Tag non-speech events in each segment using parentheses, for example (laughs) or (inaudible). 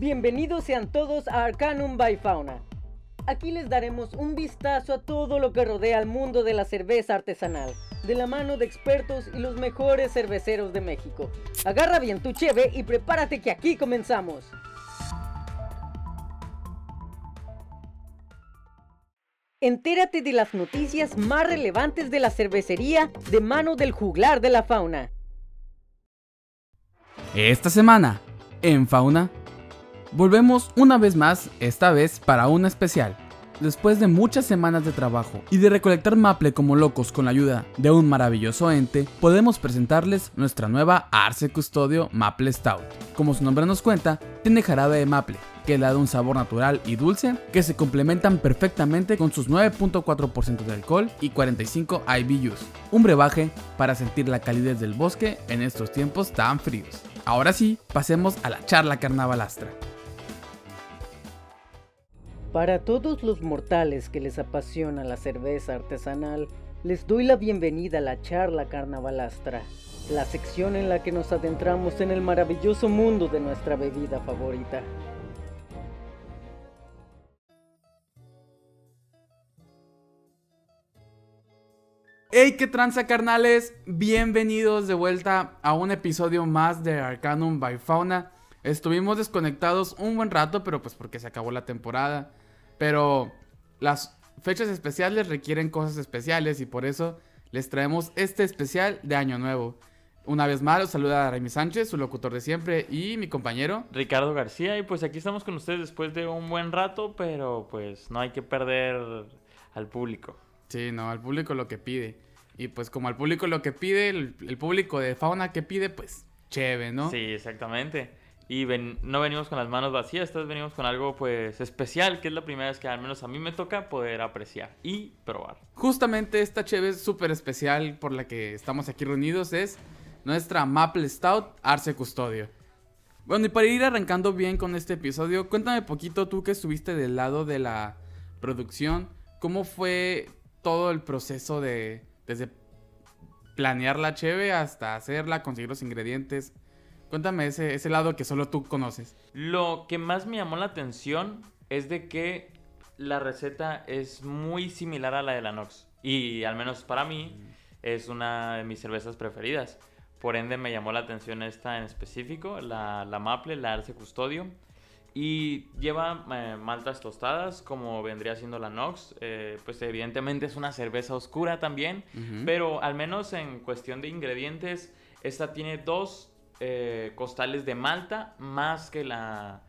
Bienvenidos sean todos a Arcanum by Fauna. Aquí les daremos un vistazo a todo lo que rodea al mundo de la cerveza artesanal, de la mano de expertos y los mejores cerveceros de México. Agarra bien tu cheve y prepárate que aquí comenzamos. Entérate de las noticias más relevantes de la cervecería de mano del juglar de la fauna. Esta semana, en Fauna, volvemos una vez más, esta vez para una especial. Después de muchas semanas de trabajo y de recolectar maple como locos con la ayuda de un maravilloso ente, podemos presentarles nuestra nueva Arce Custodio Maple Stout. Como su nombre nos cuenta, tiene jarabe de maple, que le da un sabor natural y dulce, que se complementan perfectamente con sus 9.4% de alcohol y 45 IBUs. Un brebaje para sentir la calidez del bosque en estos tiempos tan fríos. Ahora sí, pasemos a la charla carnavalastra. Para todos los mortales que les apasiona la cerveza artesanal, les doy la bienvenida a la charla carnavalastra, la sección en la que nos adentramos en el maravilloso mundo de nuestra bebida favorita. ¡Hey, qué tranza carnales! Bienvenidos de vuelta a un episodio más de Arcanum by Fauna. Estuvimos desconectados un buen rato, pero pues porque se acabó la temporada. Pero las fechas especiales requieren cosas especiales y por eso les traemos este especial de Año Nuevo. Una vez más, los saluda Raimi Sánchez, su locutor de siempre, y mi compañero Ricardo García. Y pues aquí estamos con ustedes después de un buen rato, pero pues no hay que perder al público. Sí, no, al público lo que pide. Y pues como al público lo que pide, el, el público de fauna que pide, pues chévere, ¿no? Sí, exactamente. Y no venimos con las manos vacías, esta vez venimos con algo pues especial, que es la primera vez que al menos a mí me toca poder apreciar y probar. Justamente esta cheve súper especial por la que estamos aquí reunidos es nuestra Maple Stout Arce Custodio. Bueno, y para ir arrancando bien con este episodio, cuéntame poquito tú que estuviste del lado de la producción, ¿cómo fue todo el proceso de desde planear la cheve hasta hacerla, conseguir los ingredientes? Cuéntame ese, ese lado que solo tú conoces. Lo que más me llamó la atención es de que la receta es muy similar a la de la Nox. Y al menos para mí es una de mis cervezas preferidas. Por ende me llamó la atención esta en específico, la, la Maple, la Arce Custodio. Y lleva eh, maltas tostadas, como vendría siendo la Nox. Eh, pues evidentemente es una cerveza oscura también. Ujú. Pero al menos en cuestión de ingredientes, esta tiene dos eh, costales de malta más que la,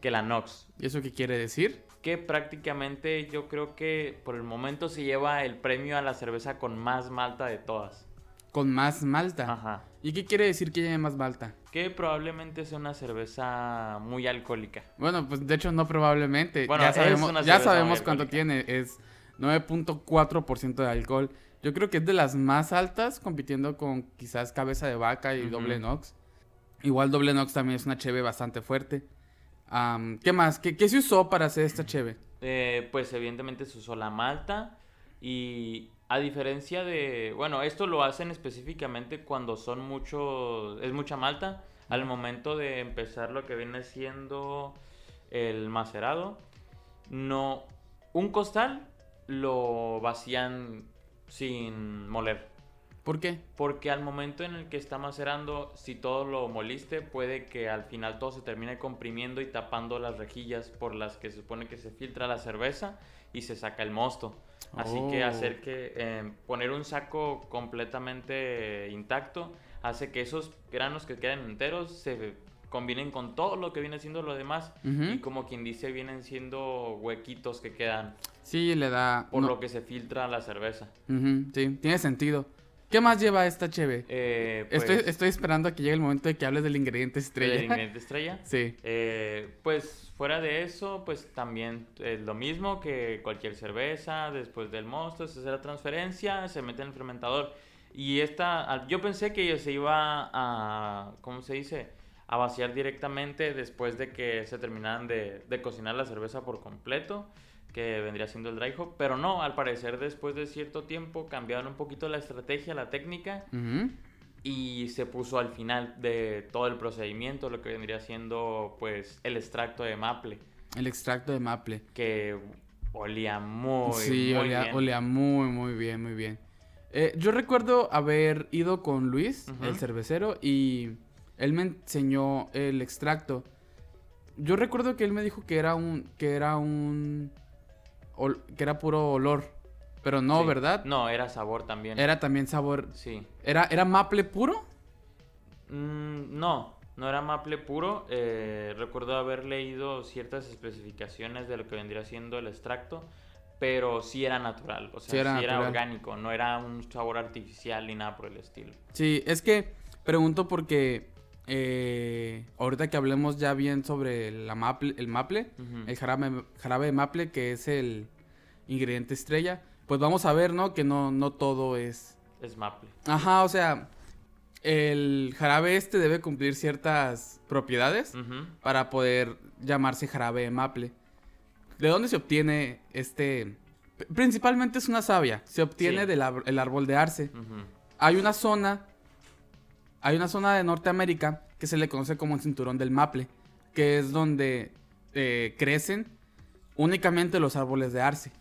que la Nox. ¿Y eso qué quiere decir? Que prácticamente yo creo que por el momento se lleva el premio a la cerveza con más malta de todas. Con más malta. Ajá. ¿Y qué quiere decir que lleve más malta? Que probablemente sea una cerveza muy alcohólica. Bueno, pues de hecho no probablemente. Bueno, ya sabemos, ya sabemos cuánto tiene. Es 9.4% de alcohol. Yo creo que es de las más altas, compitiendo con quizás Cabeza de Vaca y. Doble Nox. Igual Doble Nox también es una cheve bastante fuerte. ¿Qué más? ¿Qué, qué se usó para hacer esta cheve? Eh, pues evidentemente se usó la malta y a diferencia de, bueno, esto lo hacen específicamente cuando son muchos, es mucha malta, al momento de empezar lo que viene siendo el macerado, no, un costal lo vacían sin moler. ¿Por qué? Porque al momento en el que está macerando, si todo lo moliste, puede que al final todo se termine comprimiendo y tapando las rejillas por las que se supone que se filtra la cerveza y se saca el mosto. Así que Oh. hacer que eh, poner un saco completamente intacto hace que esos granos que quedan enteros se combinen con todo lo que viene siendo lo demás Ujú. y como quien dice vienen siendo huequitos que quedan Sí, le da... por no- lo que se filtra la cerveza. Ujú, sí, tiene sentido. ¿Qué más lleva esta cheve? Eh, estoy, pues, estoy esperando a que llegue el momento de que hables del ingrediente estrella. del ingrediente estrella. (laughs) sí. Eh, pues fuera de eso, pues también es lo mismo que cualquier cerveza, después del mosto, se hace la transferencia, se mete en el fermentador. Y esta, yo pensé que se iba a, ¿cómo se dice? A vaciar directamente después de que se terminaran de, de cocinar la cerveza por completo, que vendría siendo el dry hop. Pero no, al parecer después de cierto tiempo cambiaron un poquito la estrategia, la técnica, y se puso al final de todo el procedimiento lo que vendría siendo pues el extracto de maple. El extracto de maple. Que olía muy, sí, muy olía, bien. olía muy, muy bien, muy bien. Eh, yo recuerdo haber ido con Luis, el cervecero, y él me enseñó el extracto. Yo recuerdo que él me dijo que era un, que era un, que era puro olor, pero no, Sí. ¿verdad? No, era sabor también. Era también sabor, Sí. era, era maple puro. Mm, no, no era maple puro. eh, recuerdo haber leído ciertas especificaciones de lo que vendría siendo el extracto, pero sí era natural, o sea, Sí sí era era, natural. orgánico, no era un sabor artificial ni nada por el estilo. Sí, es que pregunto porque eh, ahorita que hablemos ya bien sobre la maple, el maple, el jarabe, jarabe de maple, que es el ingrediente estrella, pues vamos a ver, ¿no? Que no, no todo es... Es maple. Ajá, o sea, el jarabe este debe cumplir ciertas propiedades Ujú. para poder llamarse jarabe de maple. ¿De dónde se obtiene este...? Principalmente es una savia, se obtiene Sí. del ar- el árbol de arce. Hay una zona, hay una zona de Norteamérica que se le conoce como el cinturón del maple, que es donde eh, crecen únicamente los árboles de arce.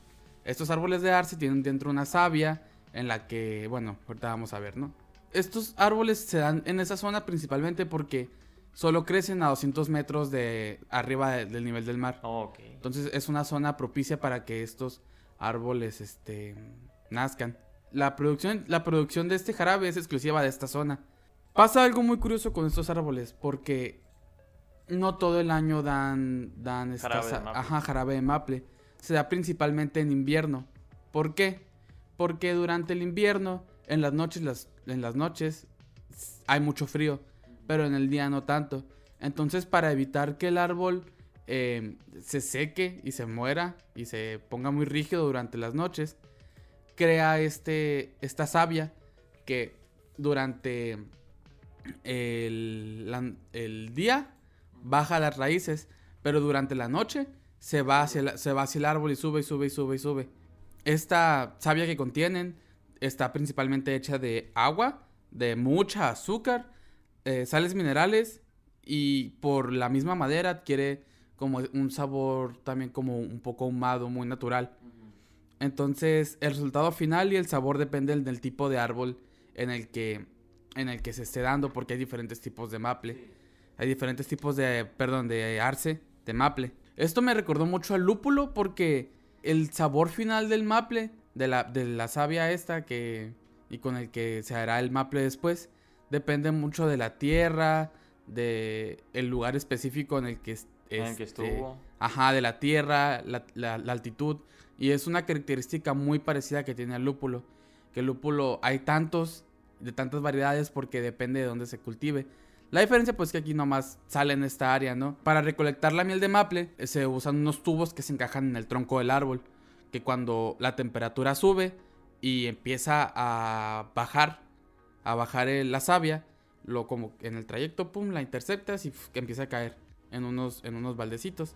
Estos árboles de arce tienen dentro una savia en la que, bueno, ahorita vamos a ver, ¿no? Estos árboles se dan en esa zona principalmente porque solo crecen a 200 metros de arriba de- del nivel del mar. Oh. Entonces es una zona propicia para que estos árboles este, nazcan. La producción, la producción de este jarabe es exclusiva de esta zona. Pasa algo muy curioso con estos árboles porque no todo el año dan, dan esta Jarabe de ajá, jarabe de maple. Se da principalmente en invierno. ¿Por qué? Porque durante el invierno, en las noches, las, en las noches hay mucho frío, pero en el día no tanto. Entonces, para evitar que el árbol eh, se seque y se muera y se ponga muy rígido durante las noches, crea este, esta savia que durante el, la- el día baja las raíces, pero durante la noche se va, hacia el, se va hacia el árbol y sube y sube y sube y sube. Esta savia que contienen está principalmente hecha de agua, de mucha azúcar, eh, sales minerales y por la misma madera adquiere como un sabor también como un poco ahumado, muy natural. Entonces, el resultado final y el sabor dependen del tipo de árbol en el que en el que se esté dando porque hay diferentes tipos de maple. Hay diferentes tipos de, perdón, de arce, de maple. Esto me recordó mucho al lúpulo porque el sabor final del maple, de la, de la savia esta que y con el que se hará el maple después, depende mucho de la tierra, de el lugar específico en el que En el que este, estuvo. Ajá, de la tierra, la, la- la altitud. Y es una característica muy parecida que tiene el lúpulo. Que el lúpulo hay tantos, de tantas variedades, porque depende de dónde se cultive. La diferencia pues que aquí nomás sale en esta área, ¿no? Para recolectar la miel de maple eh, se usan unos tubos que se encajan en el tronco del árbol. Que cuando la temperatura sube y empieza a bajar, a bajar la savia, lo como en el trayecto, pum, la interceptas y empieza a caer en unos, en unos baldecitos.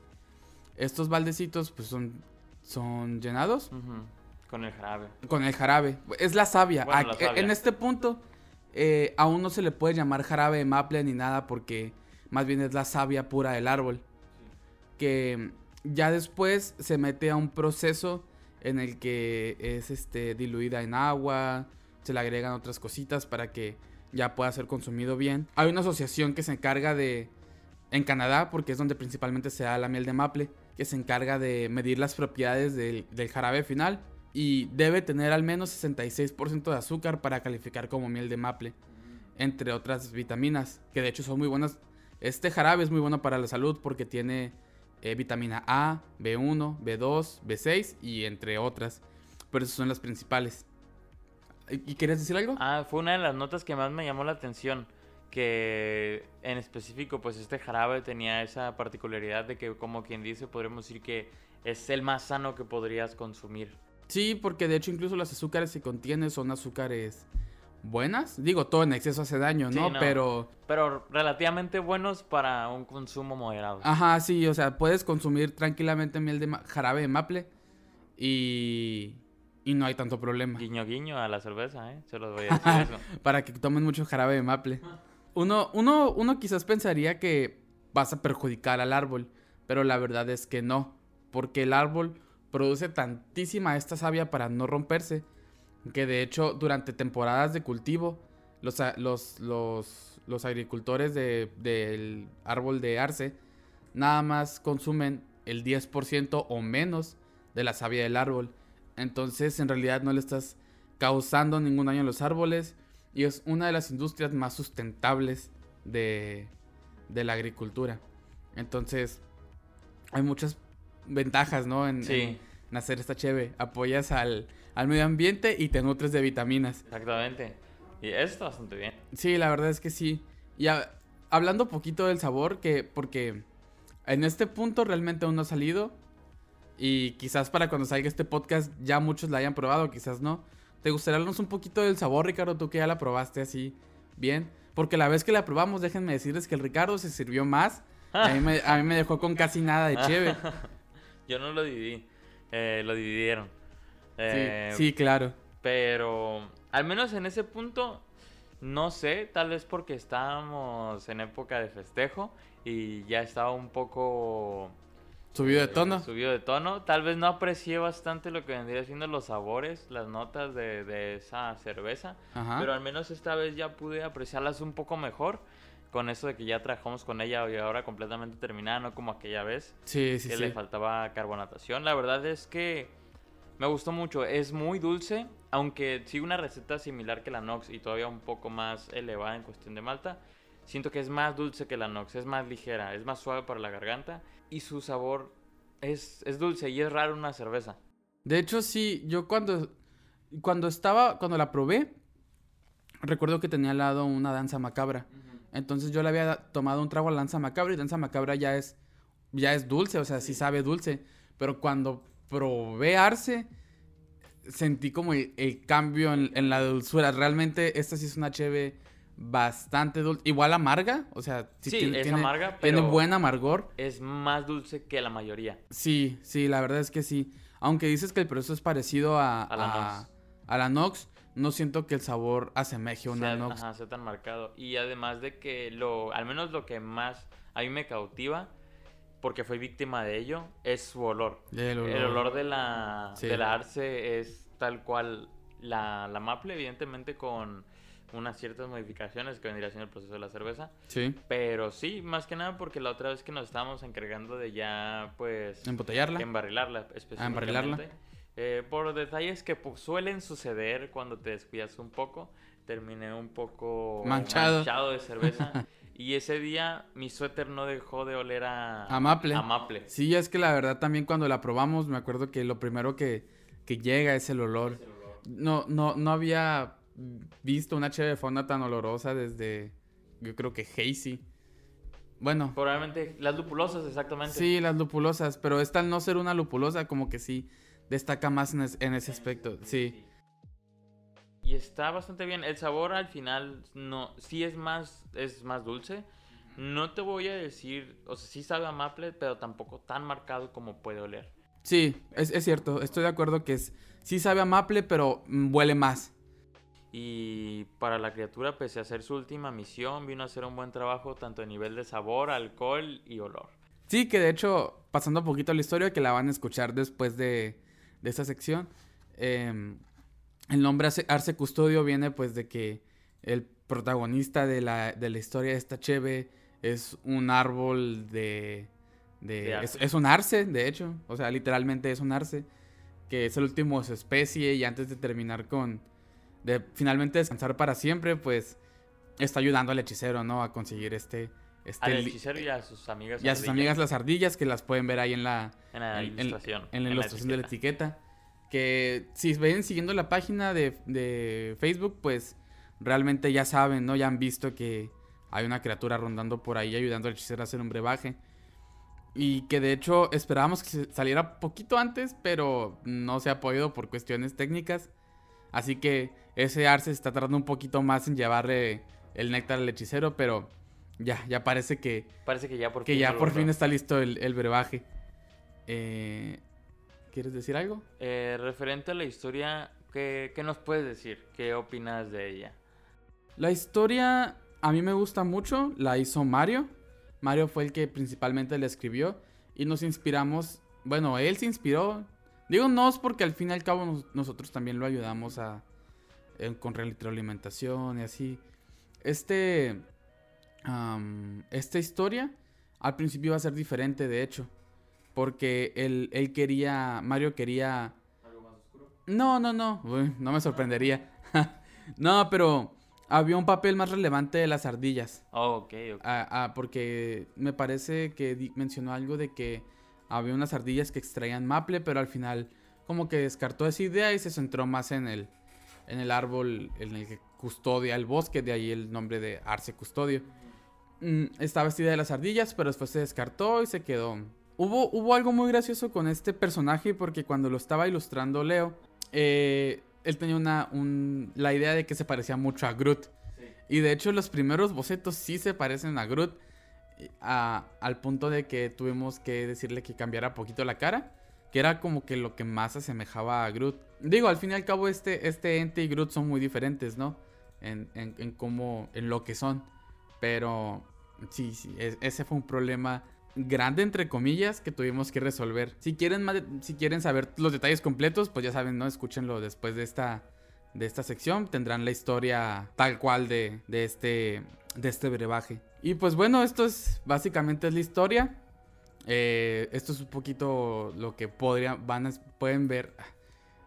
Estos baldecitos pues son, son llenados Ujú. Con el jarabe. con el jarabe. Es la savia. Bueno, la Aquí- savia. En este punto eh, aún no se le puede llamar jarabe de maple ni nada porque más bien es la savia pura del árbol. Que ya después se mete a un proceso en el que es este, diluida en agua, se le agregan otras cositas para que ya pueda ser consumido bien. Hay una asociación que se encarga de, en Canadá, porque es donde principalmente se da la miel de maple, que se encarga de medir las propiedades del, del jarabe final y debe tener al menos 66% de azúcar para calificar como miel de maple, entre otras vitaminas, que de hecho son muy buenas. Este jarabe es muy bueno para la salud porque tiene eh, vitamina A, B1, B2, B6 y entre otras, pero esas son las principales. ¿Y querías decir algo? Ah, fue una de las notas que más me llamó la atención. Que en específico, pues este jarabe tenía esa particularidad de que, como quien dice, podríamos decir que es el más sano que podrías consumir. Sí, porque de hecho incluso los azúcares que contiene son azúcares buenas. Digo, todo en exceso hace daño, Sí, ¿no? Pero, Pero relativamente buenos para un consumo moderado. ajá, sí, o sea, puedes consumir tranquilamente miel de jarabe de maple y y no hay tanto problema. Guiño guiño a la cerveza, ¿eh? Se los voy a (laughs) decir eso. Para que tomen mucho jarabe de maple. Uno, uno, uno quizás pensaría que vas a perjudicar al árbol, pero la verdad es que no, porque el árbol produce tantísima esta savia para no romperse, que de hecho durante temporadas de cultivo, los, los, los, agricultores de- del árbol de arce nada más consumen el 10% o menos de la savia del árbol. Entonces en realidad no le estás causando ningún daño a los árboles y es una de las industrias más sustentables de, de la agricultura. Entonces hay muchas ventajas, ¿no? En, Sí. en- en hacer esta cheve. Apoyas al, al medio ambiente y te nutres de vitaminas. Exactamente. Y está bastante bien. Sí, la verdad es que sí. Y a- hablando poquito del sabor, que porque en este punto realmente aún no ha salido. Y quizás para cuando salga este podcast ya muchos la hayan probado, quizás no. ¿Te gustaría hablarnos un poquito del sabor, Ricardo? Tú que ya la probaste así bien. Porque la vez que la probamos, déjenme decirles que el Ricardo se sirvió más. (laughs) A mí me, a mí me dejó con casi nada de cheve. (laughs) Yo no lo dividí. eh, lo dividieron. Sí, Eh, sí, claro. Pero al menos en ese punto, no sé, tal vez porque estábamos en época de festejo y ya estaba un poco Subido de eh, tono. subido de tono. Tal vez no aprecié bastante lo que vendría siendo los sabores, las notas de, de esa cerveza. Ajá. Pero al menos esta vez ya pude apreciarlas un poco mejor. Con eso de que ya trabajamos con ella y ahora completamente terminada, no como aquella vez Sí, sí, que sí. le faltaba carbonatación. La verdad es que me gustó mucho. Es muy dulce, aunque sigue una receta similar que la Nox y todavía un poco más elevada en cuestión de malta. Siento que es más dulce que la Nox, es más ligera, es más suave para la garganta y su sabor es, es dulce y es raro una cerveza. De hecho, sí, yo cuando, cuando estaba, cuando la probé, recuerdo que tenía al lado una danza macabra. Entonces yo le había tomado un trago a la danza macabra y danza macabra ya es, ya es dulce, o sea, sí sabe dulce. Pero cuando probé Arce, sentí como el, el cambio en, en la dulzura. Realmente esta sí es una cheve bastante dulce. Igual amarga, o sea, Sí, tiene, es buen amargor. es más dulce que la mayoría. Sí, sí, la verdad es que sí. Aunque dices que el proceso es parecido a, A la a- Nox. a la Nox, no siento que el sabor asemeje a una sea, Nox. ajá, sea tan marcado. Y además de que lo, al menos lo que más a mí me cautiva, porque fui víctima de ello, es su olor. El olor. El olor de la, Sí. de la arce es tal cual la, la maple, evidentemente con unas ciertas modificaciones que vendría siendo el proceso de la cerveza. Sí, Pero sí, más que nada porque la otra vez que nos estábamos encargando de ya, pues, embotellarla. embarrilarla específicamente. embarrilarla. Eh, por detalles que pues, suelen suceder cuando te descuidas un poco, terminé un poco Manchado. de cerveza. (laughs) y ese día mi suéter no dejó de oler a, A maple. a maple. Sí, es que la verdad también cuando la probamos, me acuerdo que lo primero que, que llega es el olor. No, no, no había visto una cheve de fauna tan olorosa desde, yo creo que Hazy. Bueno, Probablemente las lupulosas, exactamente. sí, las lupulosas, pero esta al no ser una lupulosa, como que sí destaca más en, es- en ese aspecto. Sí, Y está bastante bien. El sabor al final no, sí es más, es más dulce. No te voy a decir, o sea, sí sabe a maple, pero tampoco tan marcado como puede oler. sí, es, es cierto, estoy de acuerdo que es, sí sabe a maple, pero mm, huele más. Y para la criatura, pese a ser su última misión, vino a hacer un buen trabajo tanto a nivel de sabor, alcohol y olor. Sí, que de hecho, pasando un poquito a la historia, que la van a escuchar después de, de esta sección, eh, el nombre Arce, Custodio viene pues de que el protagonista de la, de la historia de esta cheve es un árbol de... de- De es, es un arce, de hecho, o sea, literalmente es un arce, que es el último de su especie y antes de terminar con... de finalmente descansar para siempre, pues está ayudando al hechicero, ¿no? A conseguir este... este Al hechicero y a sus amigas. y a sus ardillas, amigas las ardillas que las pueden ver ahí en la, En la en- ilustración. en la ilustración de la etiqueta. Que si ven siguiendo la página de, de Facebook, pues realmente ya saben, ¿no? Ya han visto que hay una criatura rondando por ahí ayudando al hechicero a hacer un brebaje. Y que de hecho esperábamos que saliera poquito antes, pero no se ha podido por cuestiones técnicas. Así que ese arce está tardando un poquito más en llevarle el néctar al hechicero, pero ya, ya parece que, Parece que ya por que fin ya por logró. fin está listo el, el brebaje. Eh, ¿quieres decir algo? Eh, referente a la historia, ¿qué, ¿qué nos puedes decir? ¿Qué opinas de ella? La historia a mí me gusta mucho, la hizo Mario. Mario fue el que principalmente la escribió y nos inspiramos, bueno, él se inspiró. Digo nos porque al fin y al cabo nos- nosotros también lo ayudamos a eh, con retroalimentación y así. Este am, esta historia al principio iba a ser diferente, de hecho, porque él, él quería, Mario quería no, no, no. Uy, no me sorprendería. (laughs) no, pero había un papel más relevante de las ardillas. Oh, ok, ok. Ah, ah, porque me parece que mencionó algo de que había unas ardillas que extraían maple, pero al final como que descartó esa idea y se centró más en el, en el árbol en el que custodia el bosque, de ahí el nombre de Arce Custodio. Mm, estaba esta idea de las ardillas, pero después se descartó y se quedó. Hubo, hubo algo muy gracioso con este personaje porque cuando lo estaba ilustrando Leo, eh, él tenía una, un- la idea de que se parecía mucho a Groot. Y de hecho los primeros bocetos sí se parecen a Groot. a- al punto de que tuvimos que decirle que cambiara poquito la cara. Que era como que lo que más asemejaba a Groot. Digo, al fin y al cabo este, este ente y Groot son muy diferentes, ¿no? En, en, en cómo, en lo que son. Pero sí, sí, es- ese fue un problema grande entre comillas que tuvimos que resolver. Si quieren si quieren saber los detalles completos, pues ya saben, ¿no? Escúchenlo después de esta de esta sección tendrán la historia tal cual de, de este de este brebaje. Y pues bueno, esto es básicamente es la historia. Eh, esto es un poquito lo que podrían van a, pueden ver.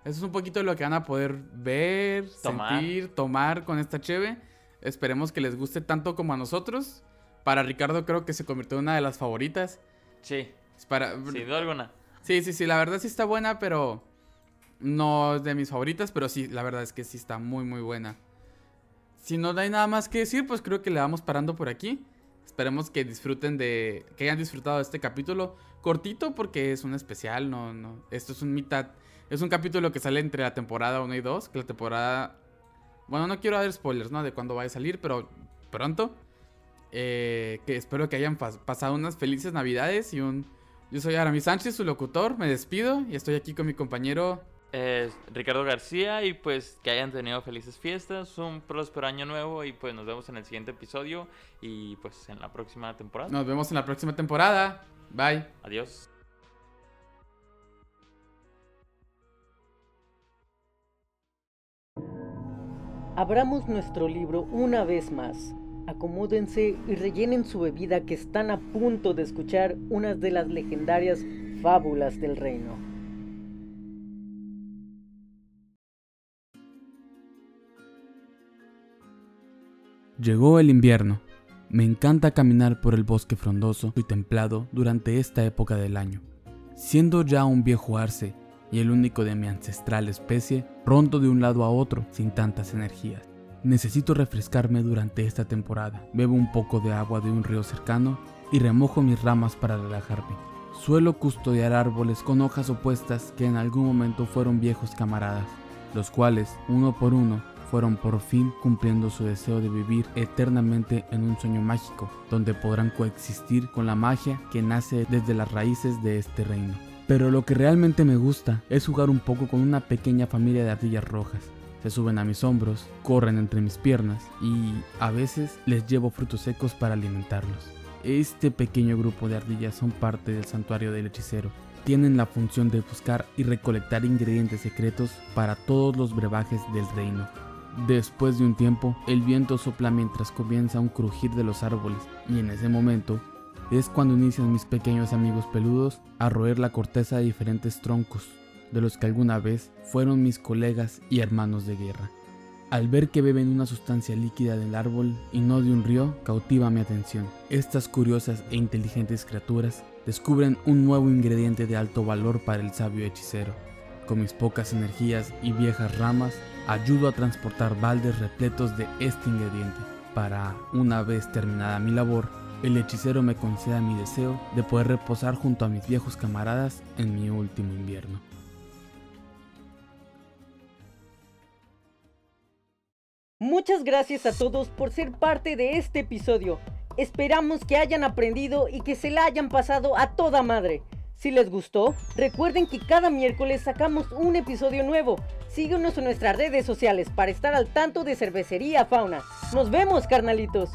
Esto es un poquito lo que van a poder ver, Tomar. sentir, tomar con esta cheve. Esperemos que les guste tanto como a nosotros. Para Ricardo creo que se convirtió en una de las favoritas. Sí, Para, sin duda alguna. Sí, sí, sí, la verdad sí está buena, pero no es de mis favoritas, pero sí, la verdad es que sí está muy, muy buena. Si no hay nada más que decir, pues creo que le vamos parando por aquí. Esperemos que disfruten de, que hayan disfrutado de este capítulo cortito porque es un especial, no, no, esto es un mitad, es un capítulo que sale entre la temporada 1 y 2, que la temporada, bueno, no quiero dar spoilers, ¿no? De cuándo vaya a salir, pero pronto. Eh, que espero que hayan pas- pasado unas felices navidades y un... Yo soy Aramis Sánchez, su locutor, me despido y estoy aquí con mi compañero... Es Ricardo García y pues que hayan tenido felices fiestas, un próspero año nuevo y pues nos vemos en el siguiente episodio y pues en la próxima temporada. Nos vemos en la próxima temporada. Bye. Adiós. Abramos nuestro libro una vez más. Acomódense y rellenen su bebida que están a punto de escuchar unas de las legendarias fábulas del reino. Llegó el invierno. Me encanta caminar por el bosque frondoso y templado durante esta época del año. Siendo ya un viejo arce y el único de mi ancestral especie, rondo de un lado a otro sin tantas energías. Necesito refrescarme durante esta temporada. Bebo un poco de agua de un río cercano y remojo mis ramas para relajarme. Suelo custodiar árboles con hojas opuestas que en algún momento fueron viejos camaradas, los cuales, uno por uno, fueron por fin cumpliendo su deseo de vivir eternamente en un sueño mágico, donde podrán coexistir con la magia que nace desde las raíces de este reino. Pero lo que realmente me gusta es jugar un poco con una pequeña familia de ardillas rojas. Se suben a mis hombros, corren entre mis piernas y a veces les llevo frutos secos para alimentarlos. Este pequeño grupo de ardillas son parte del santuario del hechicero. Tienen la función de buscar y recolectar ingredientes secretos para todos los brebajes del reino. Después de un tiempo, el viento sopla mientras comienza un crujir de los árboles y en ese momento es cuando inician mis pequeños amigos peludos a roer la corteza de diferentes troncos, de los que alguna vez fueron mis colegas y hermanos de guerra. Al ver que beben una sustancia líquida del árbol y no de un río, cautiva mi atención. Estas curiosas e inteligentes criaturas descubren un nuevo ingrediente de alto valor para el sabio hechicero. Con mis pocas energías y viejas ramas, ayudo a transportar baldes repletos de este ingrediente. Para, una vez terminada mi labor, el hechicero me conceda mi deseo de poder reposar junto a mis viejos camaradas en mi último invierno. Muchas gracias a todos por ser parte de este episodio. Esperamos que hayan aprendido y que se la hayan pasado a toda madre. Si les gustó, recuerden que cada miércoles sacamos un episodio nuevo. Síguenos en nuestras redes sociales para estar al tanto de Cervecería Fauna. Nos vemos, carnalitos.